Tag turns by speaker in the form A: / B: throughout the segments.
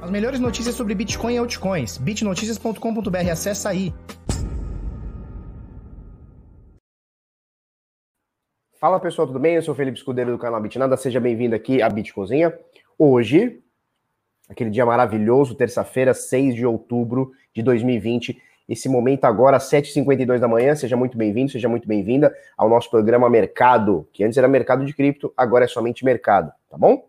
A: As melhores notícias sobre Bitcoin e altcoins. bitnoticias.com.br. Acesse aí.
B: Fala pessoal, tudo bem? Eu sou o Felipe Escudeiro do canal Bitnada. Seja bem-vindo aqui à Bitcozinha. Hoje, aquele dia maravilhoso, terça-feira, 6 de outubro de 2020. Esse momento agora, 7h52 da manhã. Seja muito bem-vindo, seja muito bem-vinda ao nosso programa Mercado, que antes era Mercado de Cripto, agora é somente Mercado, tá bom?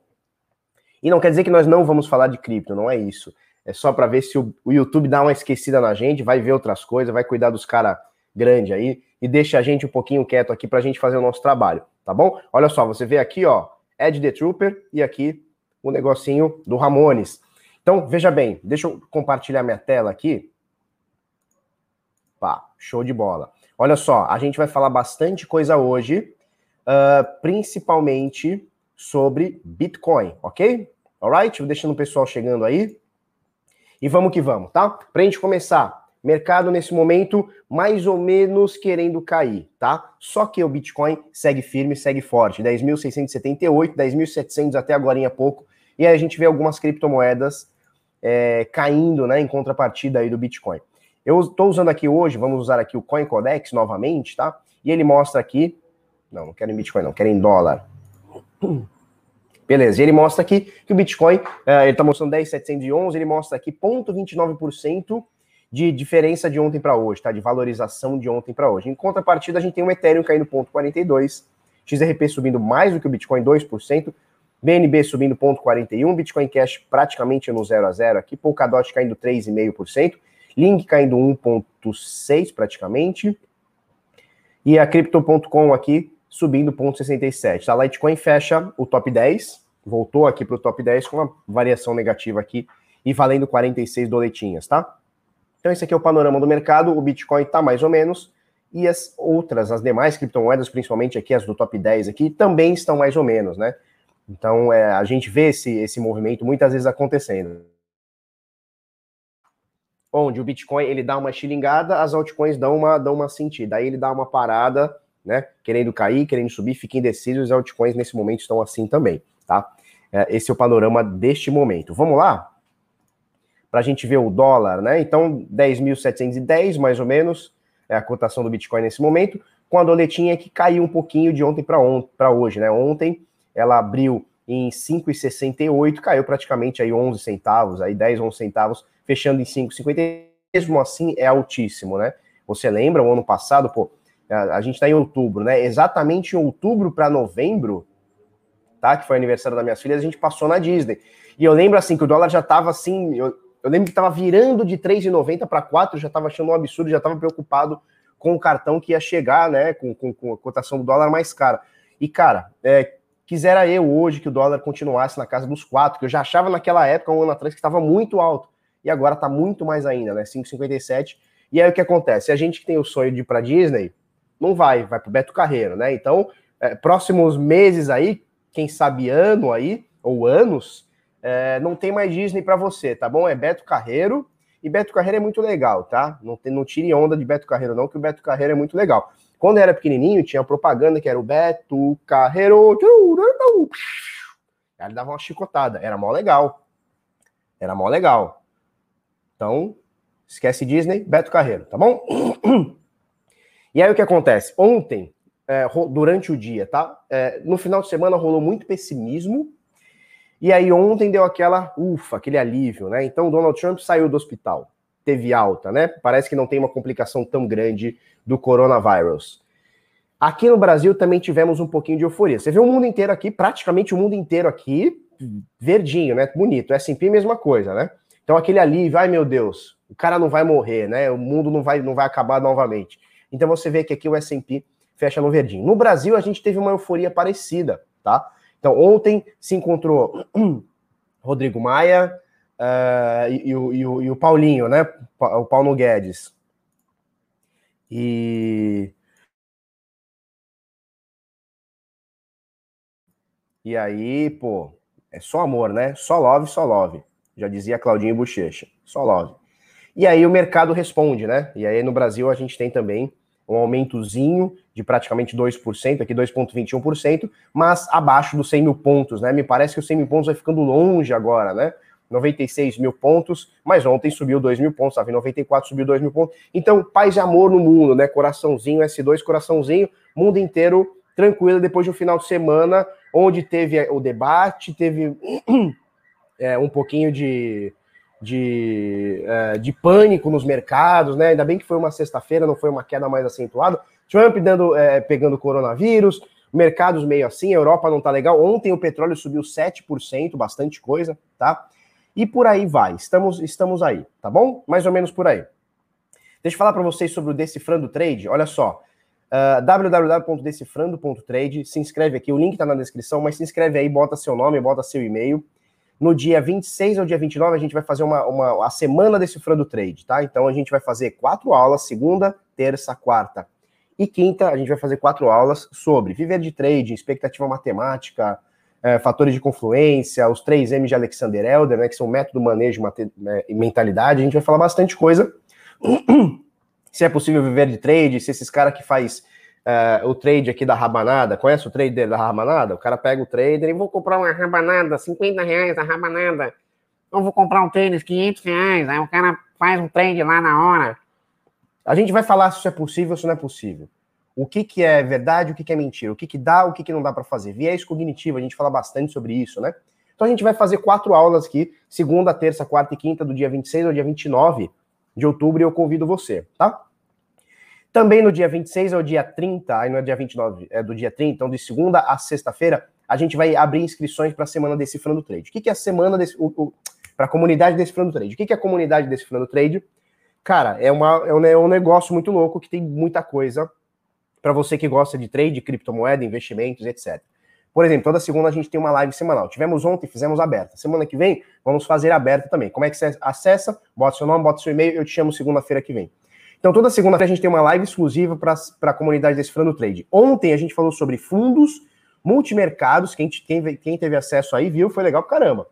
B: E não quer dizer que nós não vamos falar de cripto, não é isso. É só para ver se o, o, YouTube dá uma esquecida na gente, vai ver outras coisas, vai cuidar dos caras grandes aí e deixa a gente um pouquinho quieto aqui para a gente fazer o nosso trabalho, tá bom? Olha só, você vê aqui, ó, Ed the Trooper e aqui o negocinho do Ramones. Então, veja bem, deixa eu compartilhar minha tela aqui. Pá, show de bola. Olha só, a gente vai falar bastante coisa hoje, uh, principalmente sobre Bitcoin, ok? Alright? Vou deixando o pessoal chegando aí. E vamos que vamos, tá? Pra gente começar, mercado nesse momento mais ou menos querendo cair, tá? Só que o Bitcoin segue firme, segue forte. 10.678, 10.700 até agora em pouco. E aí a gente vê algumas criptomoedas é, caindo, né, em contrapartida aí do Bitcoin. Eu estou usando aqui hoje, vamos usar aqui o Coin Codex novamente, tá? E ele mostra aqui, não, não quero em Bitcoin não, quero em dólar. Beleza, e ele mostra aqui que o Bitcoin, uh, ele está mostrando 10,711, ele mostra aqui 0,29% de diferença de ontem para hoje, tá? De valorização de ontem para hoje. Em contrapartida, a gente tem o Ethereum caindo 0,42, XRP subindo mais do que o Bitcoin, 2%, BNB subindo 0,41, Bitcoin Cash praticamente no 0 a 0 aqui, Polkadot caindo 3,5%, Link caindo 1,6% praticamente, e a Crypto.com aqui subindo 0,67. A Litecoin fecha o top 10, voltou aqui para o top 10 com uma variação negativa aqui e valendo 46 doletinhas, tá? Então esse aqui é o panorama do mercado, o Bitcoin está mais ou menos, e as outras, as demais criptomoedas, principalmente aqui as do top 10 aqui, também estão mais ou menos, né? Então é, a gente vê esse, esse movimento muitas vezes acontecendo. Onde o Bitcoin ele dá uma xilingada, as altcoins dão uma, dão uma sentida, aí ele dá uma parada, né? Querendo cair, querendo subir, fica indeciso, os altcoins nesse momento estão assim também, tá? É, esse é o panorama deste momento. Vamos lá? Para a gente ver o dólar, né? Então, 10.710, mais ou menos, é a cotação do Bitcoin nesse momento, com a doletinha que caiu um pouquinho de ontem para hoje, né? Ontem ela abriu em 5,68, caiu praticamente aí 11 centavos, aí 10, 11 centavos, fechando em 5,50. Mesmo assim, é altíssimo, né? Você lembra, o ano passado, pô, a, gente está em outubro, né? Exatamente em outubro para novembro, tá? Que foi aniversário das minhas filhas, a gente passou na Disney. E eu lembro assim que o dólar já estava assim, eu, eu, lembro que estava virando de 3,90 para 4, já estava achando um absurdo, já estava preocupado com o cartão que ia chegar, né? Com, com, com, a cotação do dólar mais cara. E, cara, é, quisera eu hoje que o dólar continuasse na casa dos 4, que eu já achava naquela época, um ano atrás, que estava muito alto. E agora está muito mais ainda, né? 5,57. E aí o que acontece? A gente que tem o sonho de ir para Disney, não vai, vai para o Beto Carreiro, né? Então, é, próximos meses aí, quem sabe ano aí, ou anos, é, não tem mais Disney para você, tá bom? É Beto Carreiro, e Beto Carreiro é muito legal, tá? Não, tem, não tire onda de Beto Carreiro, não, que o Beto Carreiro é muito legal. Quando eu era pequenininho, tinha propaganda que era o Beto Carreiro. Ele dava uma chicotada, era mó legal. Era mó legal. Então, esquece Disney, Beto Carreiro, tá bom? E aí o que acontece? Ontem, é, durante o dia, tá? É, no final de semana rolou muito pessimismo. E aí ontem deu aquela ufa, aquele alívio, né? Então Donald Trump saiu do hospital, teve alta, né? Parece que não tem uma complicação tão grande do coronavírus. Aqui no Brasil também tivemos um pouquinho de euforia. Você vê o mundo inteiro aqui, praticamente o mundo inteiro aqui, verdinho, né? Bonito. S&P mesma coisa, né? Então aquele alívio, ai meu Deus, o cara não vai morrer, né? O mundo não vai, não vai acabar novamente. Então você vê que aqui o S&P fecha no verdinho. No Brasil a gente teve uma euforia parecida, tá? Então ontem se encontrou Rodrigo Maia uh, e, e, o, e, o, e, o, Paulinho, né? O Paulo Guedes. E E aí, pô, é só amor, né? Só love, só love. Já dizia Claudinho Bochecha. Só love. E aí o mercado responde, né? E aí no Brasil a gente tem também um aumentozinho de praticamente 2%, aqui 2,21%, mas abaixo dos 100 mil pontos, né? Me parece que os 100 mil pontos vai ficando longe agora, né? 96 mil pontos, mas ontem subiu 2 mil pontos, estava em 94, subiu 2 mil pontos. Então, paz e amor no mundo, né? Coraçãozinho, S2, coraçãozinho, mundo inteiro tranquilo depois de um final de semana onde teve o debate, teve é, um pouquinho de, de, é, de pânico nos mercados, né? Ainda bem que foi uma sexta-feira, não foi uma queda mais acentuada. Trump dando, é, pegando coronavírus, mercados meio assim, a Europa não tá legal. Ontem o petróleo subiu 7%, bastante coisa, tá? E por aí vai. Estamos, estamos aí, tá bom? Mais ou menos por aí. Deixa eu falar para vocês sobre o Decifrando Trade. Olha só, uh, www.decifrando.trade. Se inscreve aqui, o link está na descrição, mas se inscreve aí, bota seu nome, bota seu e-mail. No dia 26 ao dia 29, a gente vai fazer uma, uma, a semana Decifrando Trade, tá? Então a gente vai fazer quatro aulas, segunda, terça, quarta e quinta, a gente vai fazer quatro aulas sobre viver de trade, expectativa matemática, é, fatores de confluência, os três M de Alexander Elder, né, que são método, manejo né, e mentalidade. A gente vai falar bastante coisa. se é possível viver de trade, se esses caras que faz uh, o trade aqui da rabanada, conhece o trader da rabanada? O cara pega o trader e vou comprar uma rabanada, 50 reais a rabanada. Ou vou comprar um tênis, 500 reais. Aí o cara faz um trade lá na hora. A gente vai falar se isso é possível ou se não é possível. O que, que é verdade, o que, que é mentira, o que, que dá, o que, que não dá para fazer. Viés cognitivo, a gente fala bastante sobre isso, né? Então a gente vai fazer quatro aulas aqui, segunda, terça, quarta e quinta, do dia 26 ao dia 29 de outubro, e eu convido você, tá? Também no dia 26 ao dia 30, aí não é dia 29, é do dia 30, então de segunda a sexta-feira, a gente vai abrir inscrições para a semana Decifrando Trade. O que, que é a semana para a comunidade Decifrando Trade? O que, que é a comunidade Decifrando Trade? Cara, é, uma, é, um, é um negócio muito louco que tem muita coisa para você que gosta de trade, criptomoeda, investimentos, etc. Por exemplo, toda segunda a gente tem uma live semanal. Tivemos ontem, fizemos aberta. Semana que vem, vamos fazer aberta também. Como é que você acessa? Bota seu nome, bota seu e-mail, eu te chamo segunda-feira que vem. Então, toda segunda-feira a gente tem uma live exclusiva para a comunidade desse Trade. Ontem a gente falou sobre fundos multimercados. Quem, quem, quem teve acesso aí viu, foi legal pra caramba.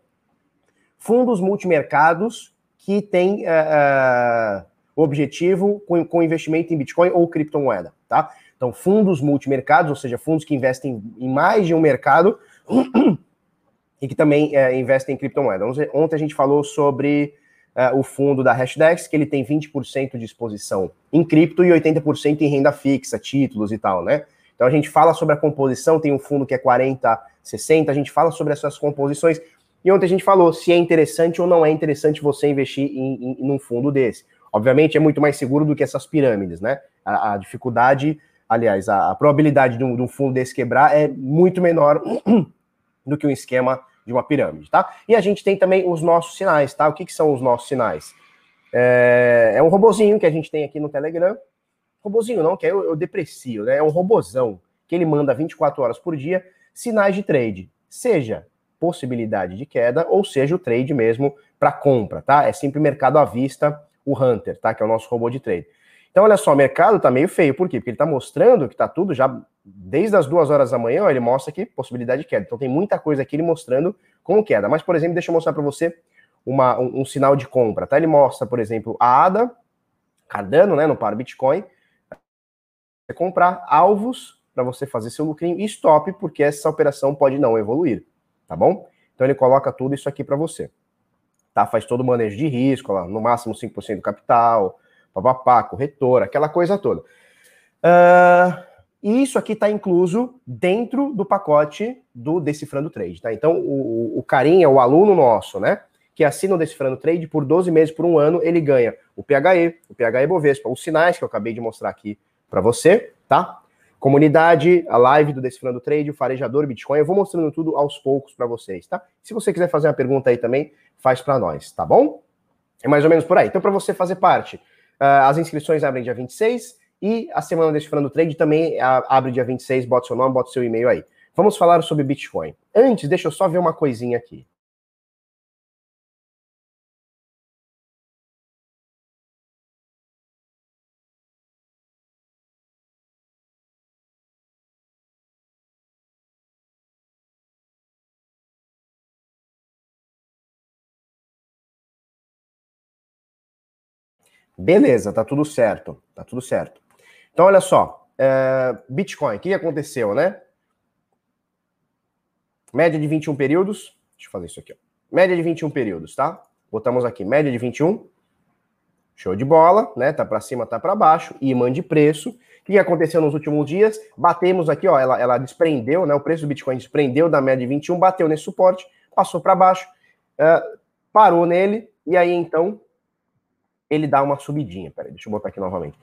B: Fundos multimercados que tem uh, uh, objetivo com, com investimento em Bitcoin ou criptomoeda, tá? Então, fundos multimercados, ou seja, fundos que investem em mais de um mercado e que também uh, investem em criptomoeda. Ontem a gente falou sobre o fundo da Hashdex, que ele tem 20% de exposição em cripto e 80% em renda fixa, títulos e tal, né? Então a gente fala sobre a composição, tem um fundo que é 40, 60, a gente fala sobre essas composições, e ontem a gente falou se é interessante ou não é interessante você investir em, em, em um fundo desse. Obviamente é muito mais seguro do que essas pirâmides, né? A, a dificuldade, aliás, a, a probabilidade de um, de um, fundo desse quebrar é muito menor do que um esquema de uma pirâmide, tá? E a gente tem também os nossos sinais, tá? O que, que são os nossos sinais? É, é, um robozinho que a gente tem aqui no Telegram. Robozinho não, que eu, eu deprecio, né? É um robozão que ele manda 24 horas por dia sinais de trade. Seja possibilidade de queda, ou seja, o trade mesmo para compra, tá? É sempre mercado à vista, o Hunter, tá? Que é o nosso robô de trade. Então, olha só, o mercado tá meio feio, por quê? Porque ele tá mostrando que tá tudo já desde as duas horas da manhã, ó, ele mostra aqui possibilidade de queda. Então, tem muita coisa aqui ele mostrando como queda. Mas, por exemplo, deixa eu mostrar para você uma, um, um, sinal de compra, tá? Ele mostra, por exemplo, a ADA, Cardano, né, no par Bitcoin, você comprar alvos para você fazer seu lucrinho e stop, porque essa operação pode não evoluir tá bom? Então ele coloca tudo isso aqui para você. Tá? Faz todo o manejo de risco, lá, no máximo 5% do capital, papapá, corretora, aquela coisa toda. Uh, e isso aqui está incluso dentro do pacote do Decifrando Trade, tá? Então o, o carinha, o aluno nosso, né? Que assina o Decifrando Trade por 12 meses, por um ano, ele ganha o PHE, o PHE Bovespa, os sinais que eu acabei de mostrar aqui para você, tá? Comunidade, a live do Decifrando Trade, o farejador Bitcoin, eu vou mostrando tudo aos poucos para vocês, tá? Se você quiser fazer uma pergunta aí também, faz para nós, tá bom? É mais ou menos por aí. Então, para você fazer parte, uh, as inscrições abrem dia 26 e a semana do Decifrando Trade também abre dia 26, bota seu nome, bota seu e-mail aí. Vamos falar sobre Bitcoin. Antes, deixa eu só ver uma coisinha aqui. Beleza, tá tudo certo. Tá tudo certo. Então, olha só. É, Bitcoin, o que aconteceu, né? Média de 21 períodos. Deixa eu fazer isso aqui, ó. Média de 21 períodos, tá? Botamos aqui, média de 21. Show de bola, né? Tá para cima, tá para baixo. Imã de preço. O que aconteceu nos últimos dias? Batemos aqui, ó, ela, ela desprendeu, né? O preço do Bitcoin desprendeu da média de 21, bateu nesse suporte, passou para baixo, uh, parou nele, e aí então ele dá uma subidinha. Peraí, deixa eu botar aqui novamente.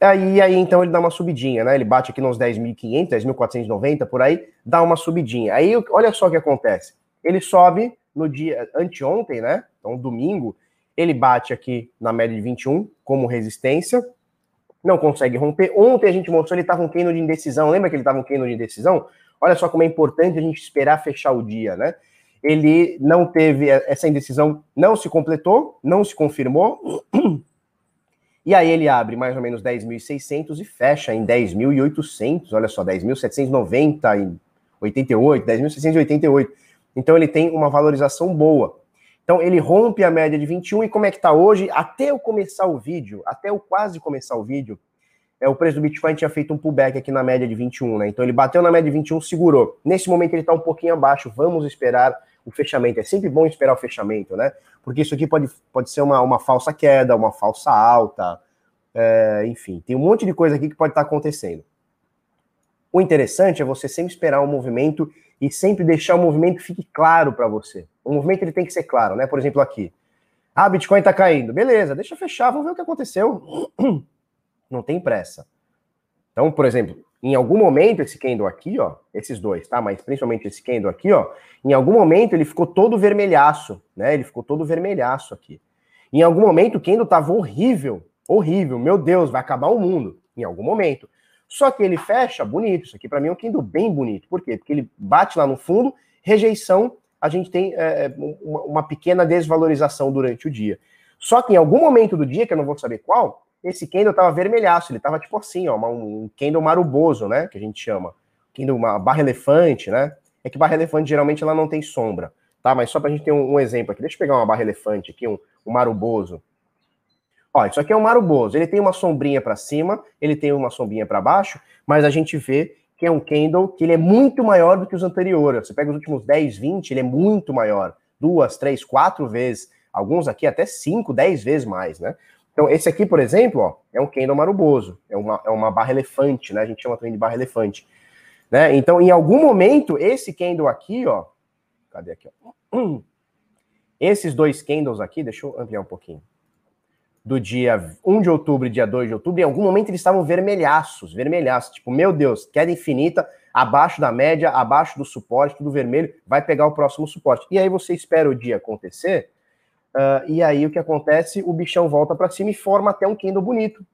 B: Aí, aí então ele dá uma subidinha, né? Ele bate aqui nos 10.500, 10.490 por aí, dá uma subidinha. Aí olha só o que acontece. Ele sobe no dia anteontem, né? Então domingo, ele bate aqui na média de 21 como resistência, não consegue romper. Ontem a gente mostrou ele estava um candle de indecisão. Lembra que ele estava um candle de indecisão? Olha só como é importante a gente esperar fechar o dia, né? Ele não teve essa indecisão, não se completou, não se confirmou. E aí ele abre mais ou menos 10.600 e fecha em 10.800, olha só, 10.790 e 88, 10.688. Então ele tem uma valorização boa. Então ele rompe a média de 21 e como é que tá hoje? Até eu começar o vídeo, até eu quase começar o vídeo, é, o preço do Bitcoin tinha feito um pullback aqui na média de 21, né? Então ele bateu na média de 21, segurou. Nesse momento ele tá um pouquinho abaixo, vamos esperar o fechamento. É sempre bom esperar o fechamento, né? Porque isso aqui pode, pode ser uma, uma falsa queda, uma falsa alta, é, enfim, tem um monte de coisa aqui que pode estar acontecendo. O interessante é você sempre esperar o um movimento e sempre deixar o movimento fique claro para você. O movimento ele tem que ser claro, né? Por exemplo, aqui. Ah, Bitcoin está caindo. Beleza, deixa eu fechar, vamos ver o que aconteceu. Não tem pressa. Então, por exemplo, em algum momento esse candle aqui, ó, esses dois, tá? Mas principalmente esse candle aqui, ó, em algum momento ele ficou todo vermelhaço, né? Ele ficou todo vermelhaço aqui. Em algum momento o candle tava horrível, horrível. Meu Deus, vai acabar o mundo em algum momento. Só que ele fecha bonito. Isso aqui para mim é um candle bem bonito. Por quê? Porque ele bate lá no fundo, rejeição, a gente tem é, é uma pequena desvalorização durante o dia. Só que em algum momento do dia, que eu não vou saber qual, esse candle tava vermelhaço, ele tava tipo assim, ó, um candle maruboso, né, que a gente chama. Candle, uma barra elefante, né? É que barra elefante geralmente ela não tem sombra, tá? Mas só pra gente ter um, um exemplo aqui, deixa eu pegar uma barra elefante aqui, um, um maruboso. Ó, isso aqui é um maruboso, ele tem uma sombrinha para cima, ele tem uma sombrinha para baixo, mas a gente vê que é um candle que ele é muito maior do que os anteriores. Você pega os últimos 10, 20, ele é muito maior. Duas, três, quatro vezes. Alguns aqui até cinco, dez vezes mais, né? Então, esse aqui, por exemplo, ó, é um candle maruboso, é uma, é uma barra elefante, né? A gente chama também de barra elefante. Né? Então, em algum momento, esse candle aqui, ó, cadê aqui? Ó? Esses dois candles aqui, deixa eu ampliar um pouquinho. Do dia 1 de outubro e dia 2 de outubro, em algum momento eles estavam vermelhaços, vermelhaços, tipo, meu Deus, queda infinita, abaixo da média, abaixo do suporte, tudo vermelho, vai pegar o próximo suporte. E aí você espera o dia acontecer, Uh, e aí o que acontece? O bichão volta para cima e forma até um candle bonito,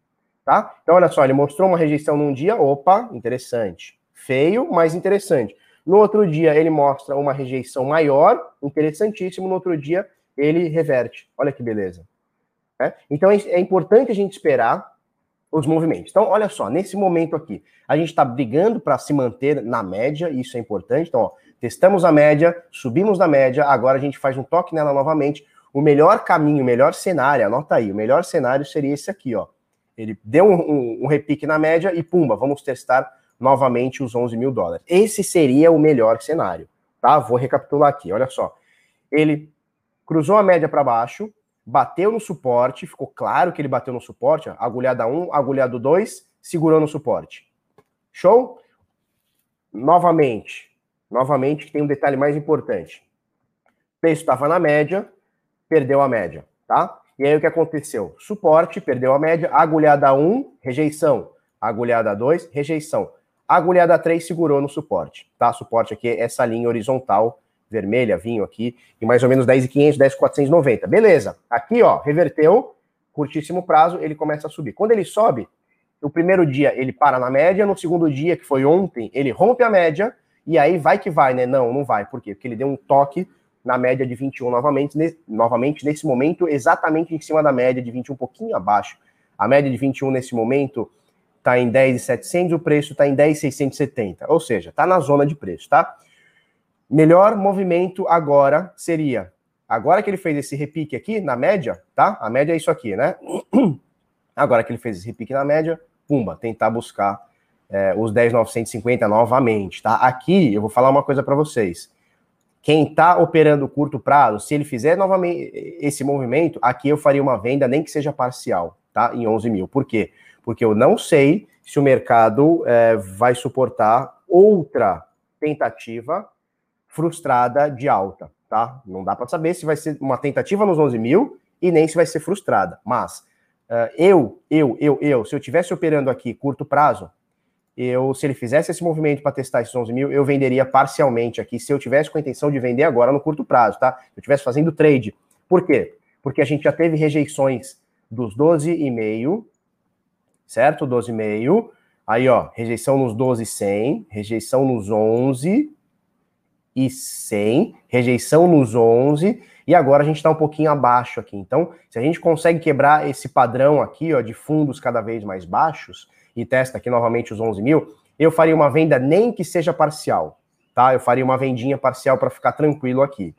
B: tá? Então olha só, ele mostrou uma rejeição num dia, opa, interessante. Feio, mas interessante. No outro dia ele mostra uma rejeição maior, interessantíssimo. No outro dia ele reverte. Olha que beleza. É? Então é, é importante a gente esperar os movimentos. Então, olha só, nesse momento aqui, a gente está brigando para se manter na média, isso é importante. Então, ó, testamos a média, subimos na média, agora a gente faz um toque nela novamente. O melhor caminho, o melhor cenário, anota aí, o melhor cenário seria esse aqui, ó. Ele deu um, um, um repique na média e pumba, vamos testar novamente os 11 mil dólares. Esse seria o melhor cenário, tá? Vou recapitular aqui, olha só. Ele cruzou a média para baixo, bateu no suporte, ficou claro que ele bateu no suporte, ó, agulhada 1, agulhado 2, segurou no suporte. Show? Novamente, novamente tem um detalhe mais importante. O preço estava na média, perdeu a média, tá? E aí o que aconteceu? Suporte, perdeu a média, agulhada 1, rejeição. Agulhada 2, rejeição. Agulhada 3 segurou no suporte, tá? Suporte aqui é essa linha horizontal vermelha, vinho aqui, em mais ou menos 10,500, 10,490. Beleza. Aqui, ó, reverteu, curtíssimo prazo, ele começa a subir. Quando ele sobe, no primeiro dia ele para na média, no segundo dia, que foi ontem, ele rompe a média, e aí vai que vai, né? Não, não vai. Por quê? Porque ele deu um toque na média de 21 novamente, ne, novamente nesse momento, exatamente em cima da média de 21, um pouquinho abaixo. A média de 21 nesse momento está em 10,700, o preço está em 10,670, ou seja, está na zona de preço, tá? Melhor movimento agora seria, agora que ele fez esse repique aqui na média, tá? A média é isso aqui, né? Agora que ele fez esse repique na média, pumba, tentar buscar é, os 10,950 novamente, tá? Aqui eu vou falar uma coisa para vocês quem está operando curto prazo, se ele fizer novamente esse movimento, aqui eu faria uma venda, nem que seja parcial, tá? Em 11 mil. Por quê? Porque eu não sei se o mercado é, vai suportar outra tentativa frustrada de alta, tá? Não dá para saber se vai ser uma tentativa nos 11 mil e nem se vai ser frustrada. Mas uh, eu, eu, eu, eu, se eu tivesse operando aqui curto prazo, eu, se ele fizesse esse movimento para testar esses 11 mil, eu venderia parcialmente aqui, se eu tivesse com a intenção de vender agora no curto prazo, tá? Se eu estivesse fazendo trade. Por quê? Porque a gente já teve rejeições dos 12,5, certo? 12,5. Aí, ó, rejeição nos 12,100, rejeição nos 11 e 100, rejeição nos 11, e agora a gente está um pouquinho abaixo aqui. Então, se a gente consegue quebrar esse padrão aqui, ó, de fundos cada vez mais baixos, e testa aqui novamente os 11 mil, eu faria uma venda nem que seja parcial, tá? Eu faria uma vendinha parcial para ficar tranquilo aqui,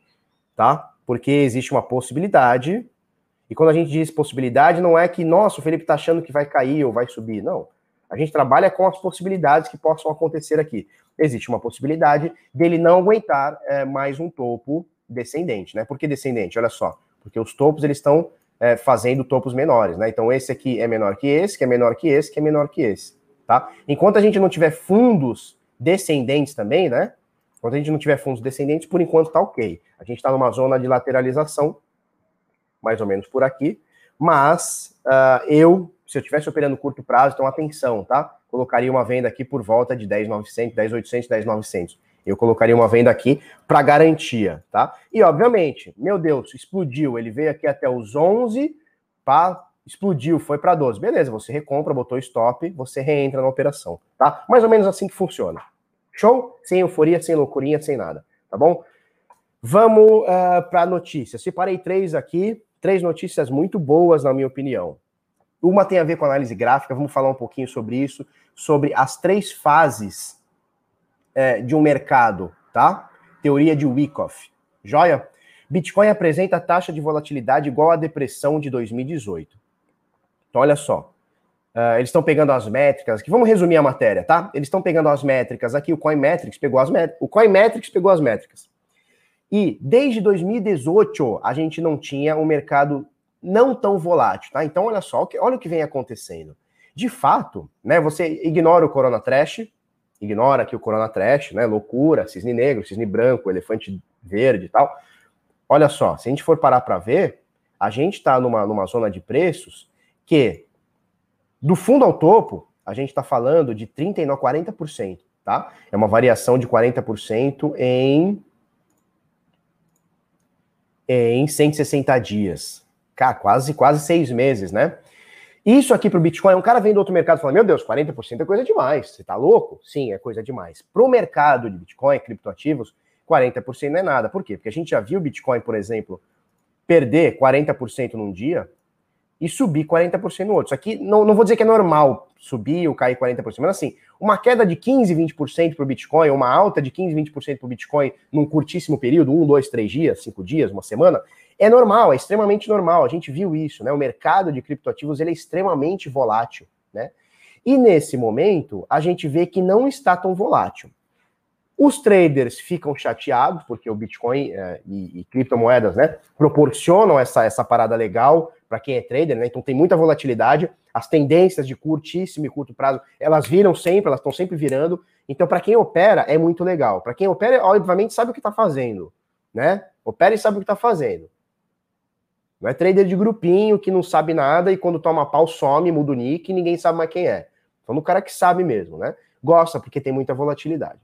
B: tá? Porque existe uma possibilidade, e quando a gente diz possibilidade, não é que, nossa, o Felipe tá achando que vai cair ou vai subir, não. A gente trabalha com as possibilidades que possam acontecer aqui. Existe uma possibilidade dele não aguentar é, mais um topo descendente, né? Por que descendente? Olha só, porque os topos eles estão é, fazendo topos menores, né? Então esse aqui é menor que esse, que é menor que esse, que é menor que esse, tá? Enquanto a gente não tiver fundos descendentes também, né? Enquanto a gente não tiver fundos descendentes, por enquanto tá ok. A gente está numa zona de lateralização, mais ou menos por aqui, mas uh, eu, se eu estivesse operando curto prazo, então atenção, tá? Colocaria uma venda aqui por volta de 10.900, 10.800, 10.900 eu colocaria uma venda aqui para garantia, tá? E obviamente, meu Deus, explodiu, ele veio aqui até os 11, pá, explodiu, foi para 12. Beleza, você recompra, botou stop, você reentra na operação, tá? Mais ou menos assim que funciona. Show? Sem euforia, sem loucurinha, sem nada, tá bom? Vamos uh, ah, para notícias. Separei três aqui, três notícias muito boas, na minha opinião. Uma tem a ver com análise gráfica, vamos falar um pouquinho sobre isso, sobre as três fases é, de um mercado, tá? Teoria de Wyckoff. Joia? Bitcoin apresenta taxa de volatilidade igual à depressão de 2018. Então, olha só. Uh, eles estão pegando as métricas aqui. Vamos resumir a matéria, tá? Eles estão pegando as métricas aqui. O Coinmetrics pegou as métricas. O Coinmetrics pegou as métricas. E desde 2018 a gente não tinha um mercado não tão volátil, tá? Então olha só, olha o que vem acontecendo. De fato, né? Você ignora o Corona Trash, ignora aqui o Corona Trash, né? Loucura, cisne negro, cisne branco, elefante verde e tal. Olha só, se a gente for parar para ver, a gente está numa, numa zona de preços que, do fundo ao topo, a gente está falando de 39, 40%, tá? É uma variação de 40% em, em 160 dias. Cara, quase, quase seis meses, né? Isso aqui para o Bitcoin, um cara vem do outro mercado e fala: Meu Deus, 40% é coisa demais. Você tá louco? Sim, é coisa demais. Para o mercado de Bitcoin, criptoativos, 40% não é nada. Por quê? Porque a gente já viu o Bitcoin, por exemplo, perder 40% num dia e subir 40% no outro. Isso aqui não, não vou dizer que é normal subir ou cair 40%, mas assim, uma queda de 15, 20% para o Bitcoin, uma alta de 15, 20% para o Bitcoin num curtíssimo período, um, dois, três dias, cinco dias, uma semana, é normal, é extremamente normal. A gente viu isso, né? O mercado de criptoativos ele é extremamente volátil, né? E nesse momento, a gente vê que não está tão volátil. Os traders ficam chateados, porque o Bitcoin é, e, e, criptomoedas né, proporcionam essa, essa parada legal para quem é trader, né? Então tem muita volatilidade. As tendências de curtíssimo e curto prazo, elas viram sempre, elas estão sempre virando. Então, para quem opera, é muito legal. Para quem opera, obviamente, sabe o que está fazendo, né? Opera e sabe o que está fazendo. Não é trader de grupinho que não sabe nada e quando toma pau some, muda o nick e ninguém sabe mais quem é. Então, no cara que sabe mesmo, né? Gosta porque tem muita volatilidade.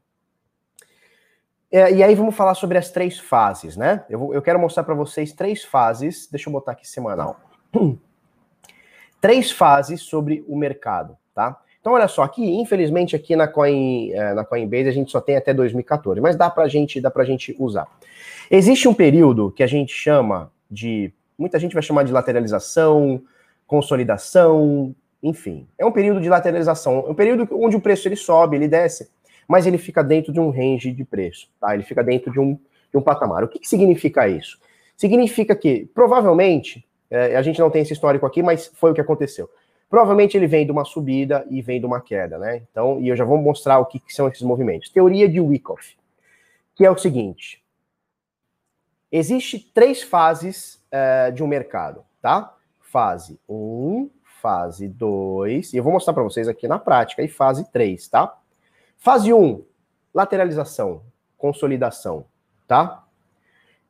B: É, e aí vamos falar sobre as três fases, né? Eu, eu quero mostrar para vocês três fases. Deixa eu botar aqui semanal. três fases sobre o mercado, tá? Então, olha só, aqui, infelizmente, aqui na, Coin, é, na Coinbase a gente só tem até 2014, mas dá pra gente, dá pra gente usar. Existe um período que a gente chama de muita gente vai chamar de lateralização, consolidação, enfim. É um período de lateralização, é um período onde o preço ele sobe, ele desce, mas ele fica dentro de um range de preço, tá? Ele fica dentro de um, de um patamar. O que, que significa isso? Significa que, provavelmente, é, a gente não tem esse histórico aqui, mas foi o que aconteceu. Provavelmente ele vem de uma subida e vem de uma queda, né? Então, e eu já vou mostrar o que, que são esses movimentos. Teoria de Wyckoff, que é o seguinte: existe três fases é, de um mercado, tá? Fase 1, um, fase 2, e eu vou mostrar para vocês aqui na prática, e fase 3, tá? Fase 1, um, lateralização, consolidação, tá?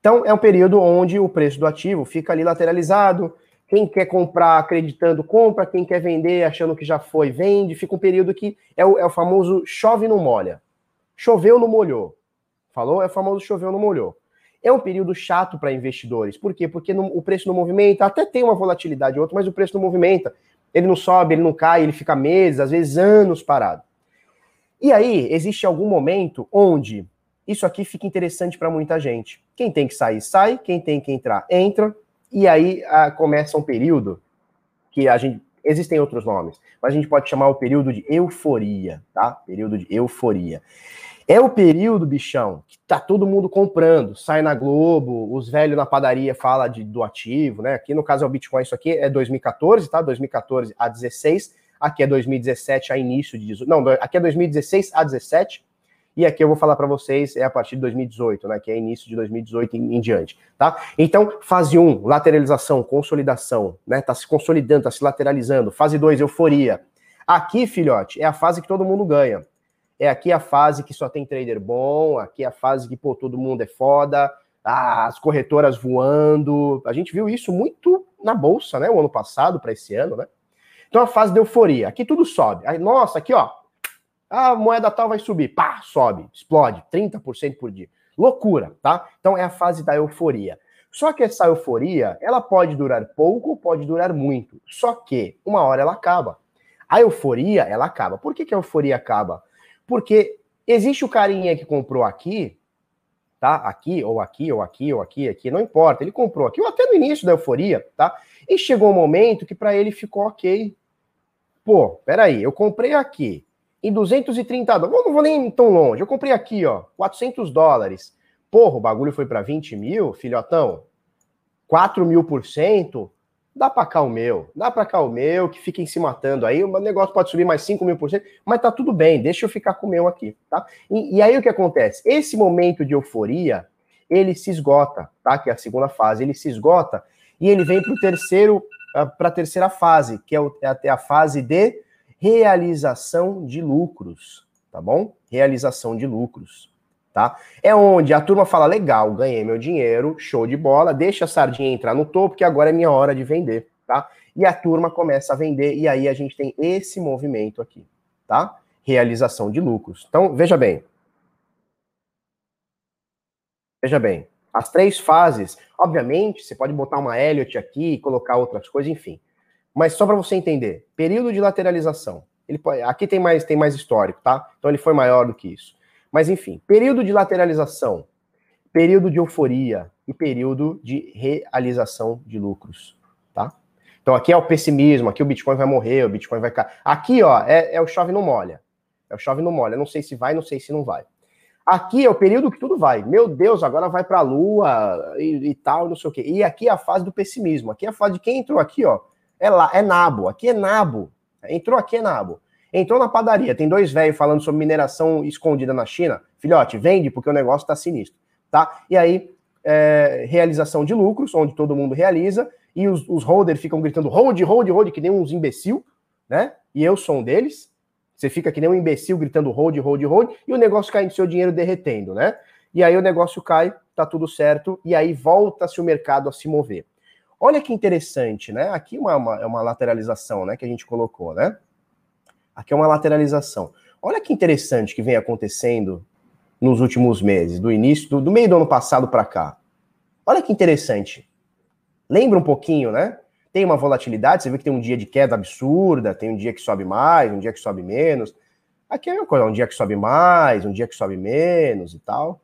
B: Então, é um período onde o preço do ativo fica ali lateralizado, quem quer comprar acreditando, compra. Quem quer vender achando que já foi, vende. Fica um período que é o, é o famoso chove não molha. Choveu não molhou. Falou? É o famoso choveu não molhou. É um período chato para investidores. Por quê? Porque o preço não movimenta. Até tem uma volatilidade ou outra, mas o preço não movimenta. Ele não sobe, ele não cai, ele fica meses, às vezes anos parado. E aí, existe algum momento onde isso aqui fica interessante para muita gente. Quem tem que sair, sai. Quem tem que entrar, entra. E aí a, começa um período que a gente. Existem outros nomes, mas a gente pode chamar o período de euforia, tá? Período de euforia. É o período, bichão, que tá todo mundo comprando, sai na Globo, os velhos na padaria fala de, do ativo, né? Aqui no caso é o Bitcoin, isso aqui é 2014, tá? 2014 a 16, aqui é 2017 a início de 18. Não, aqui é 2016 a 17, e aqui eu vou falar para vocês é a partir de 2018, né, que é início de 2018 em, em diante, tá? Então, fase 1, lateralização, consolidação, né, tá se consolidando, tá se lateralizando. Fase 2, euforia. Aqui, filhote, é a fase que todo mundo ganha. É aqui a fase que só tem trader bom, aqui é a fase que, pô, todo mundo é foda, ah, as corretoras voando. A gente viu isso muito na bolsa, né, o ano passado para esse ano, né? Então a fase de euforia. Aqui tudo sobe. Aí, nossa, aqui ó, a moeda tal vai subir, pá, sobe, explode, 30% por dia. Loucura, tá? Então é a fase da euforia. Só que essa euforia, ela pode durar pouco, pode durar muito. Só que uma hora ela acaba. A euforia, ela acaba. Por que, que a euforia acaba? Porque existe o carinha que comprou aqui, tá? Aqui, ou aqui, ou aqui, ou aqui, aqui, não importa. Ele comprou aqui, ou até no início da euforia, tá? E chegou um momento que para ele ficou ok. Pô, peraí, eu comprei aqui, em 230 dólares. Não vou nem tão longe. Eu comprei aqui, ó, 400 dólares. Porra, o bagulho foi para 20 mil, filhotão. 4 mil por cento. Dá para cá o meu, dá para cá o meu, que fiquem se matando aí. O negócio pode subir mais 5 mil por cento, mas tá tudo bem, deixa eu ficar com o meu aqui, tá? E, e aí o que acontece? Esse momento de euforia, ele se esgota, tá? Que é a segunda fase, ele se esgota e ele vem para o terceiro, ah, para a terceira fase, que é, é a fase de realização de lucros, tá bom? Realização de lucros, tá? É onde a turma fala: legal, ganhei meu dinheiro, show de bola, deixa a sardinha entrar no topo, que agora é minha hora de vender, tá? E a turma começa a vender, e aí a gente tem esse movimento aqui, tá? Realização de lucros. Então, veja bem. Veja bem, as três fases, obviamente, você pode botar uma Elliot aqui, colocar outras coisas, enfim. Mas só para você entender, período de lateralização. Ele pode, aqui tem mais, tem mais histórico, tá? Então ele foi maior do que isso. Mas enfim, período de lateralização, período de euforia e período de realização de lucros, tá? Então aqui é o pessimismo, aqui o Bitcoin vai morrer, o Bitcoin vai cair. Aqui, ó, é, é o chove não molha. É o chove não molha. Não sei se vai, não sei se não vai. Aqui é o período que tudo vai. Meu Deus, agora vai para a lua e, e, tal, não sei o quê. E aqui é a fase do pessimismo. Aqui é a fase de quem entrou aqui, ó. É lá, é nabo. Aqui é nabo. Entrou aqui é nabo. Entrou na padaria, tem dois velhos falando sobre mineração escondida na China. Filhote, vende porque o negócio tá sinistro, tá? E aí, é, realização de lucros, onde todo mundo realiza, e os, os holders ficam gritando hold, hold, hold, que nem uns imbecil, né? E eu sou um deles. Você fica que nem um imbecil gritando hold, hold, hold, e o negócio cai no seu dinheiro derretendo, né? E aí o negócio cai, tá tudo certo, e aí volta-se o mercado a se mover. Olha que interessante, né? Aqui uma, uma, é uma lateralização, né? Que a gente colocou, né? Aqui é uma lateralização. Olha que interessante que vem acontecendo nos últimos meses, do início, do, do meio do ano passado para cá. Olha que interessante. Lembra um pouquinho, né? Tem uma volatilidade, você vê que tem um dia de queda absurda, tem um dia que sobe mais, um dia que sobe menos. Aqui é uma coisa, um dia que sobe mais, um dia que sobe menos e tal.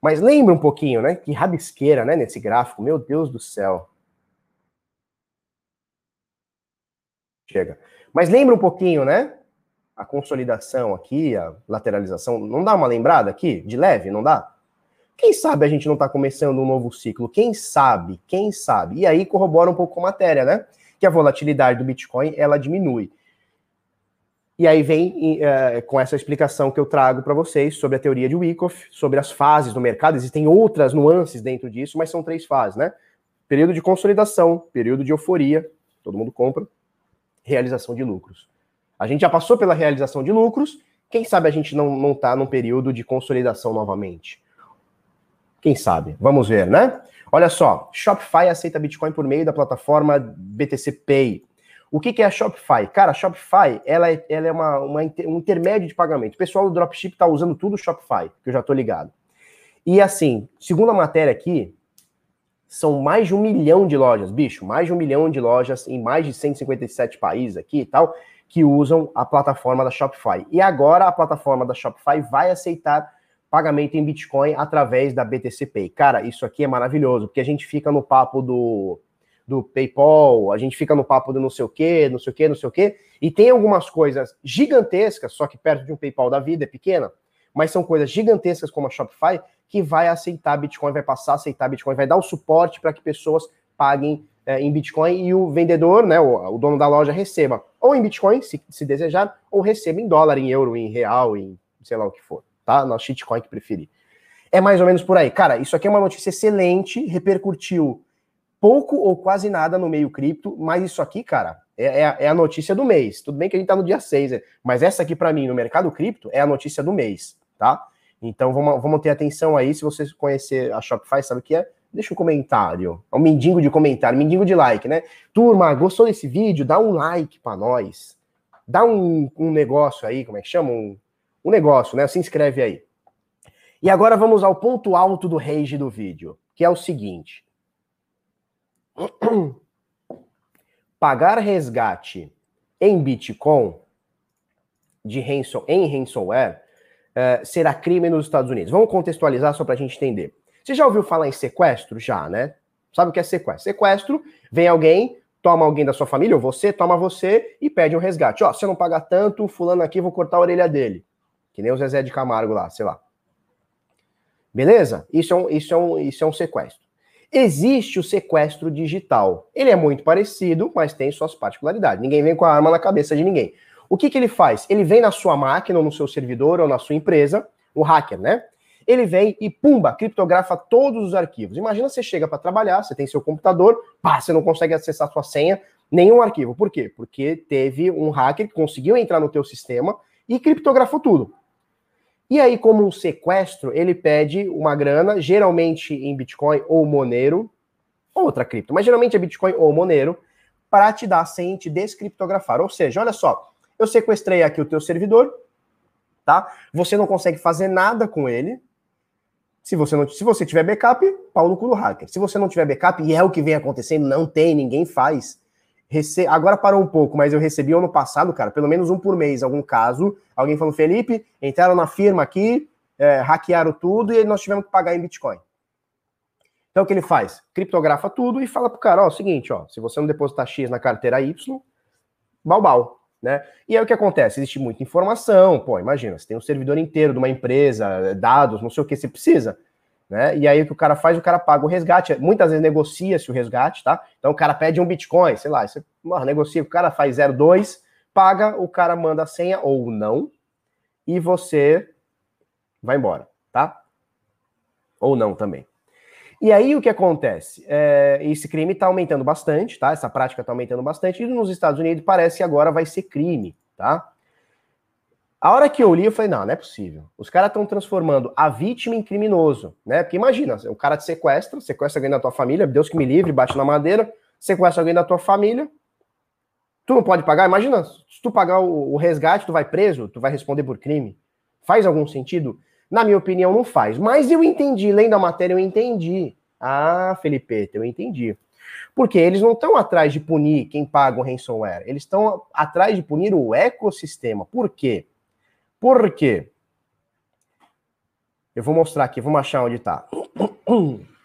B: Mas lembra um pouquinho, né? Que rabisqueira, né? Nesse gráfico, meu Deus do céu. Chega. Mas lembra um pouquinho, né? A consolidação aqui, a lateralização, não dá uma lembrada aqui, de leve, não dá? Quem sabe a gente não está começando um novo ciclo? Quem sabe? Quem sabe? E aí corrobora um pouco com a matéria, né? Que a volatilidade do Bitcoin ela diminui. E aí vem uh, com essa explicação que eu trago para vocês sobre a teoria de Wyckoff, sobre as fases do mercado. Existem outras nuances dentro disso, mas são três fases, né? Período de consolidação, período de euforia, todo mundo compra, realização de lucros. A gente já passou pela realização de lucros, quem sabe a gente não, não tá num período de consolidação novamente? Quem sabe? Vamos ver, né? Olha só, Shopify aceita Bitcoin por meio da plataforma BTC Pay. O que, que é a Shopify? Cara, a Shopify ela é, ela é uma, uma, um intermédio de pagamento. O pessoal do Dropship está usando tudo o Shopify, que eu já estou ligado. E assim, segundo a matéria aqui, são mais de um milhão de lojas, bicho, mais de um milhão de lojas em mais de 157 países aqui e tal, que usam a plataforma da Shopify. E agora a plataforma da Shopify vai aceitar pagamento em Bitcoin através da BTC Pay. Cara, isso aqui é maravilhoso, porque a gente fica no papo do do PayPal, a gente fica no papo do não sei o quê, não sei o quê, não sei o quê, e tem algumas coisas gigantescas, só que perto de um PayPal da vida, é pequena, mas são coisas gigantescas como a Shopify, que vai aceitar Bitcoin, vai passar a aceitar Bitcoin, vai dar o suporte para que pessoas paguem é, em Bitcoin e o vendedor, né, o, o, dono da loja, receba ou em Bitcoin, se, se desejar, ou receba em dólar, em euro, em real, em sei lá o que for, tá? Na shitcoin que preferir. É mais ou menos por aí. Cara, isso aqui é uma notícia excelente, repercutiu pouco ou quase nada no meio cripto, mas isso aqui, cara, é, é, é a notícia do mês. Tudo bem que a gente tá no dia 6, né? mas essa aqui, para mim, no mercado cripto, é a notícia do mês, tá? Então vamos, vamos ter atenção aí. Se você conhecer a Shopify, sabe o que é? Deixa um comentário. É um mendigo de comentário, mendigo de like, né? Turma, gostou desse vídeo? Dá um like para nós. Dá um, um negócio aí, como é que chama? Um, um negócio, né? Se inscreve aí. E agora vamos ao ponto alto do rage do vídeo, que é o seguinte. pagar resgate em Bitcoin de ransom, em ransomware uh, será crime nos Estados Unidos. Vamos contextualizar só para a gente entender. Você já ouviu falar em sequestro? Já, né? Sabe o que é sequestro? Sequestro, vem alguém, toma alguém da sua família, ou você, toma você e pede um resgate. Ó, se você não pagar tanto, fulano aqui, vou cortar a orelha dele. Que nem o Zezé de Camargo lá, sei lá. Beleza? Isso é um, isso é um, isso é um sequestro. Existe o sequestro digital. Ele é muito parecido, mas tem suas particularidades. Ninguém vem com a arma na cabeça de ninguém. O que, que ele faz? Ele vem na sua máquina, ou no seu servidor, ou na sua empresa, o hacker, né? Ele vem e, pumba, criptografa todos os arquivos. Imagina você chega para trabalhar, você tem seu computador, pá, você não consegue acessar sua senha, nenhum arquivo. Por quê? Porque teve um hacker que conseguiu entrar no teu sistema e criptografou tudo. E aí, como um sequestro, ele pede uma grana, geralmente em Bitcoin ou Monero, ou outra cripto, mas geralmente é Bitcoin ou Monero, para te dar sem te descriptografar. Ou seja, olha só, eu sequestrei aqui o teu servidor, tá? Você não consegue fazer nada com ele. Se você não, se você tiver backup, pau no cu do hacker. Se você não tiver backup, e é o que vem acontecendo, não tem, ninguém faz. Rece... Agora parou um pouco, mas eu recebi ano passado, cara, pelo menos um por mês, algum caso. Alguém falou, Felipe, entraram na firma aqui, é, hackearam tudo e nós tivemos que pagar em Bitcoin. Então o que ele faz? Criptografa tudo e fala pro cara, ó, o seguinte, ó, se você não depositar X na carteira Y, balbal, né? E aí o que acontece? Existe muita informação, pô, imagina, você tem um servidor inteiro de uma empresa, dados, não sei o que você precisa. Né? E aí o que o cara faz, o cara paga o resgate. Muitas vezes negocia-se o resgate, tá? Então o cara pede um Bitcoin, sei lá, você negocia, o cara faz 0,2, paga, o cara manda a senha ou não, e você vai embora, tá? Ou não também. E aí o que acontece? É, esse crime está aumentando bastante, tá? Essa prática está aumentando bastante, e nos Estados Unidos parece que agora vai ser crime, tá? A hora que eu li, eu falei, não, não é possível. Os caras estão transformando a vítima em criminoso, né? Porque imagina, o cara te sequestra, sequestra alguém da tua família, Deus que me livre, bate na madeira, sequestra alguém da tua família, tu não pode pagar? Imagina, se tu pagar o, o resgate, tu vai preso, tu vai responder por crime. Faz algum sentido? Na minha opinião, não faz. Mas eu entendi, lendo a matéria, eu entendi. Ah, Felipe, eu entendi. Porque eles não estão atrás de punir quem paga o ransomware, eles estão atrás de punir o ecossistema. Por quê? Por quê? Eu vou mostrar aqui, vamos achar onde está.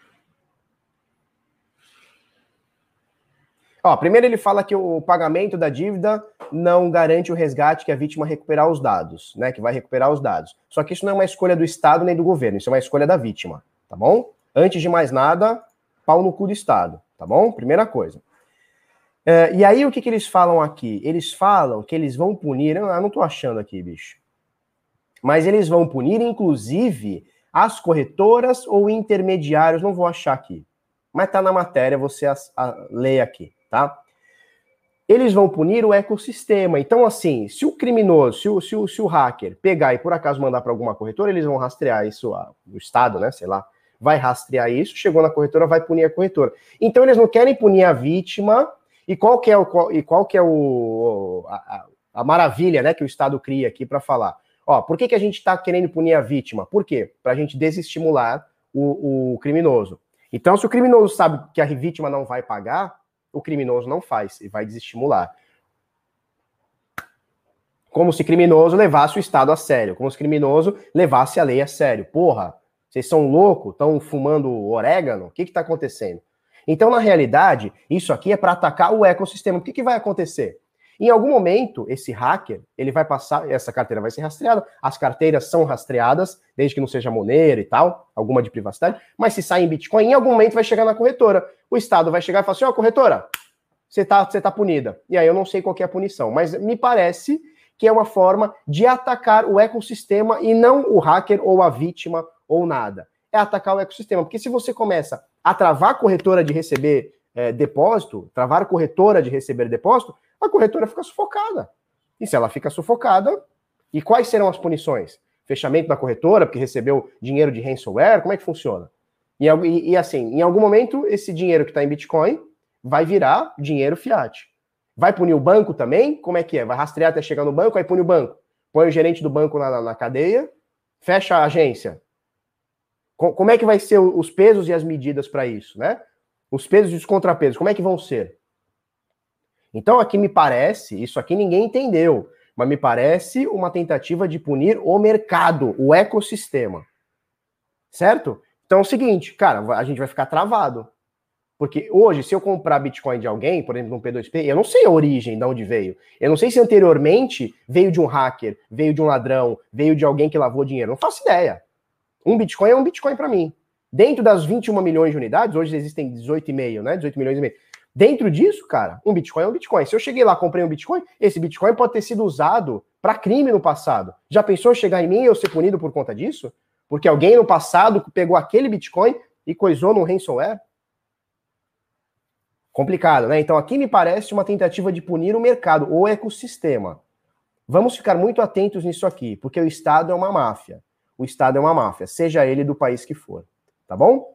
B: Ó, primeiro ele fala que o pagamento da dívida não garante o resgate que a vítima recuperar os dados, né? Que vai recuperar os dados. Só que isso não é uma escolha do Estado nem do governo, isso é uma escolha da vítima, tá bom? Antes de mais nada, pau no cu do Estado, tá bom? Primeira coisa. É, e aí, o que, que eles falam aqui? Eles falam que eles vão punir. Eu não estou achando aqui, bicho. Mas eles vão punir, inclusive, as corretoras ou intermediários. Não vou achar aqui. Mas está na matéria, você a, a, lê aqui, tá? Eles vão punir o ecossistema. Então, assim, se o criminoso, se o, se o, se o hacker pegar e por acaso mandar para alguma corretora, eles vão rastrear isso, o Estado, né? Sei lá, vai rastrear isso, chegou na corretora, vai punir a corretora. Então, eles não querem punir a vítima e qual que é o qual, e qual que é o a, a maravilha, né, que o Estado cria aqui para falar? Ó, por que, que a gente está querendo punir a vítima? Por quê? Para a gente desestimular o, o criminoso. Então, se o criminoso sabe que a vítima não vai pagar, o criminoso não faz e vai desestimular. Como se criminoso levasse o Estado a sério, como se criminoso levasse a lei a sério. Porra, vocês são loucos? Estão fumando orégano? O que está acontecendo? Então, na realidade, isso aqui é para atacar o ecossistema. O que, que vai acontecer? Em algum momento, esse hacker, ele vai passar, essa carteira vai ser rastreada, as carteiras são rastreadas, desde que não seja Monero e tal, alguma de privacidade, mas se sai em Bitcoin, em algum momento vai chegar na corretora. O Estado vai chegar e falar assim, ó, oh, corretora, você tá, você tá punida. E aí eu não sei qual é a punição, mas me parece que é uma forma de atacar o ecossistema e não o hacker ou a vítima ou nada. É atacar o ecossistema, porque se você começa a travar a corretora de receber é, depósito, travar corretora de receber depósito, a corretora fica sufocada. E se ela fica sufocada, e quais serão as punições? Fechamento da corretora, porque recebeu dinheiro de ransomware? Como é que funciona? E, e, e assim, em algum momento, esse dinheiro que está em Bitcoin vai virar dinheiro fiat. Vai punir o banco também? Como é que é? Vai rastrear até chegar no banco, aí pune o banco. Põe o gerente do banco na, na cadeia, fecha a agência. Como é que vai ser os pesos e as medidas para isso, né? Os pesos e os contrapesos, como é que vão ser? Então aqui me parece, isso aqui ninguém entendeu, mas me parece uma tentativa de punir o mercado, o ecossistema. Certo? Então é o seguinte, cara, a gente vai ficar travado. Porque hoje, se eu comprar Bitcoin de alguém, por exemplo, no P2P, eu não sei a origem de onde veio. Eu não sei se anteriormente veio de um hacker, veio de um ladrão, veio de alguém que lavou dinheiro. Não faço ideia. Um Bitcoin é um Bitcoin para mim. Dentro das 21 milhões de unidades, hoje existem 18,5, né? 18 milhões e meio. Dentro disso, cara, um Bitcoin é um Bitcoin. Se eu cheguei lá, comprei um Bitcoin, esse Bitcoin pode ter sido usado para crime no passado. Já pensou chegar em mim e eu ser punido por conta disso? Porque alguém no passado pegou aquele Bitcoin e coisou no ransomware? Complicado, né? Então aqui me parece uma tentativa de punir o mercado, o ecossistema. Vamos ficar muito atentos nisso aqui, porque o Estado é uma máfia. O Estado é uma máfia, seja ele do país que for. Tá bom?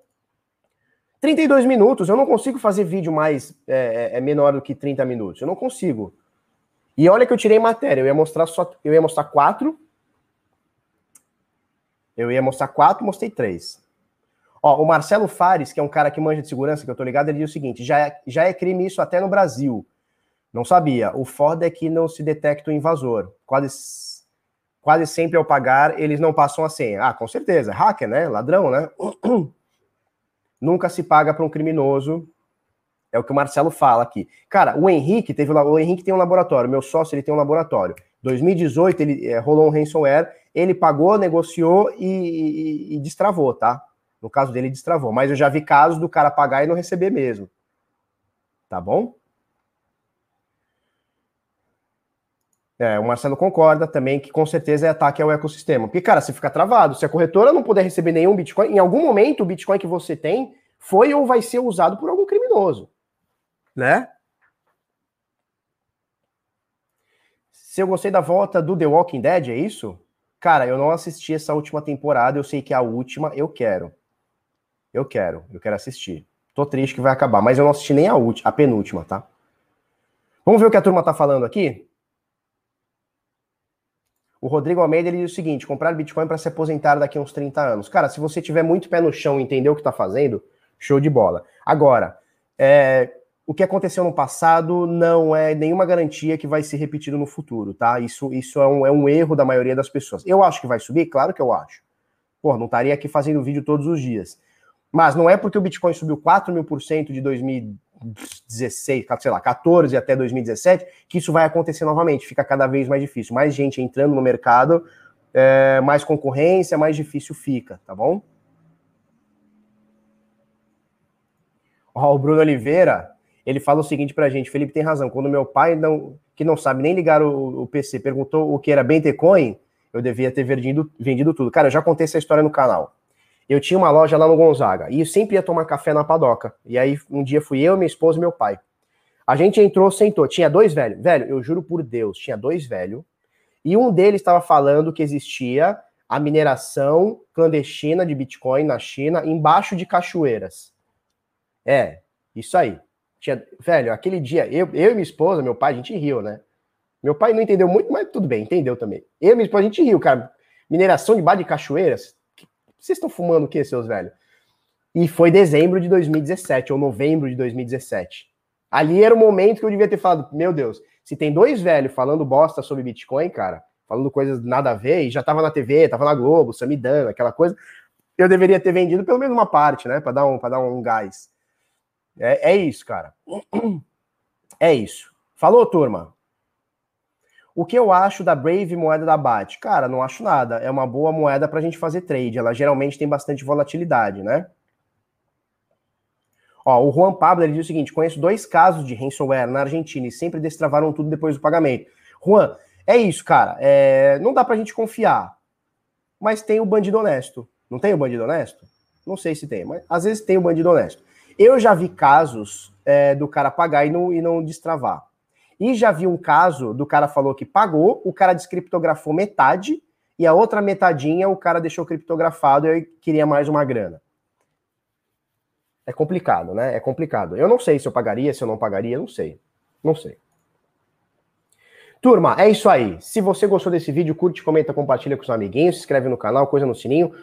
B: 32 minutos, eu não consigo fazer vídeo mais é, é, é menor do que 30 minutos. Eu não consigo. E olha que eu tirei matéria, eu ia mostrar só. Eu ia mostrar quatro. Eu ia mostrar quatro, mostrei três. Ó, o Marcelo Fares, que é um cara que manja de segurança, que eu tô ligado, ele diz o seguinte: já é, já é crime isso até no Brasil. Não sabia. O foda é que não se detecta o invasor. Quase, quase sempre ao pagar, eles não passam a senha. Ah, com certeza. Hacker, né? Ladrão, né? nunca se paga para um criminoso. É o que o Marcelo fala aqui. Cara, o Henrique teve o Henrique tem um laboratório, meu sócio ele tem um laboratório. 2018 ele é, rolou um ransomware, ele pagou, negociou e, e, e, destravou, tá? No caso dele destravou, mas eu já vi casos do cara pagar e não receber mesmo. Tá bom? É, o Marcelo concorda também que com certeza é ataque ao ecossistema. Porque, cara, você fica travado. Se a corretora não puder receber nenhum Bitcoin, em algum momento o Bitcoin que você tem foi ou vai ser usado por algum criminoso. Né? Se eu gostei da volta do The Walking Dead, é isso? Cara, eu não assisti essa última temporada, eu sei que é a última, eu quero. Eu quero, eu quero assistir. Tô triste que vai acabar, mas eu não assisti nem a última, a penúltima, tá? Vamos ver o que a turma tá falando aqui? O Rodrigo Almeida ele diz o seguinte: comprar Bitcoin para se aposentar daqui a uns 30 anos. Cara, se você tiver muito pé no chão e entender o que está fazendo, show de bola. Agora, é, o que aconteceu no passado não é nenhuma garantia que vai se repetir no futuro, tá? Isso, isso é, um, é um erro da maioria das pessoas. Eu acho que vai subir? Claro que eu acho. Pô, não estaria aqui fazendo vídeo todos os dias. Mas não é porque o Bitcoin subiu 4 mil por cento de 2000, 16, sei lá, 14 até 2017, que isso vai acontecer novamente, fica cada vez mais difícil. Mais gente entrando no mercado, é, mais concorrência, mais difícil fica, tá bom? Ó, o Bruno Oliveira, Ele fala o seguinte pra gente, Felipe tem razão, quando meu pai, não, que não sabe nem ligar o, o PC, perguntou o que era Bentecoin, eu devia ter vendido, vendido tudo. Cara, eu já contei essa história no canal. Eu tinha uma loja lá no Gonzaga e sempre ia tomar café na padoca. E aí um dia fui eu, minha esposa e meu pai. A gente entrou, sentou, tinha dois velhos. Velho, eu juro por Deus, tinha dois velhos. E um deles estava falando que existia a mineração clandestina de Bitcoin na China embaixo de cachoeiras. É, isso aí. Tinha, velho, aquele dia, eu, eu e minha esposa, meu pai, a gente riu, né? Meu pai não entendeu muito, mas tudo bem, entendeu também. Eu e minha esposa, a gente riu, cara. Mineração debaixo de cachoeiras? Vocês estão fumando o quê, seus velhos? E foi dezembro de 2017, ou novembro de 2017. Ali era o momento que eu devia ter falado, meu Deus, se tem dois velhos falando bosta sobre Bitcoin, cara, falando coisas nada a ver, e já tava na TV, tava na Globo, Samidana, aquela coisa, eu deveria ter vendido pelo menos uma parte, né, para dar um, pra dar um gás. É, é isso, cara. É isso. Falou, turma. O que eu acho da Brave moeda da BAT? Cara, não acho nada. É uma boa moeda para a gente fazer trade. Ela geralmente tem bastante volatilidade, né? Ó, o Juan Pablo ele diz o seguinte: conheço dois casos de ransomware na Argentina e sempre destravaram tudo depois do pagamento. Juan, é isso, cara. É, não dá para a gente confiar. Mas tem o bandido honesto. Não tem o bandido honesto? Não sei se tem, mas às vezes tem o bandido honesto. Eu já vi casos é, do cara pagar e não, e não destravar. E já vi um caso do cara falou que pagou, o cara descriptografou metade e a outra metadinha o cara deixou criptografado e queria mais uma grana. É complicado, né? É complicado. Eu não sei se eu pagaria, se eu não pagaria, não sei. Não sei. Turma, é isso aí. Se você gostou desse vídeo, curte, comenta, compartilha com os amiguinhos, se inscreve no canal, coisa no sininho.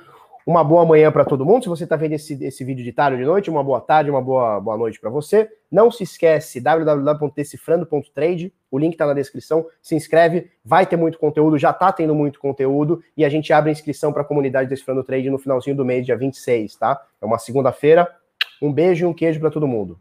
B: Uma boa manhã para todo mundo. Se você está vendo esse, esse vídeo de tarde ou de noite, uma boa tarde, uma boa, boa noite para você. Não se esquece, www.decifrando.trade, o link está na descrição. Se inscreve, vai ter muito conteúdo, já está tendo muito conteúdo, e a gente abre a inscrição para a comunidade Decifrando Trade no finalzinho do mês, dia 26, tá? É uma segunda-feira. Um beijo e um queijo para todo mundo.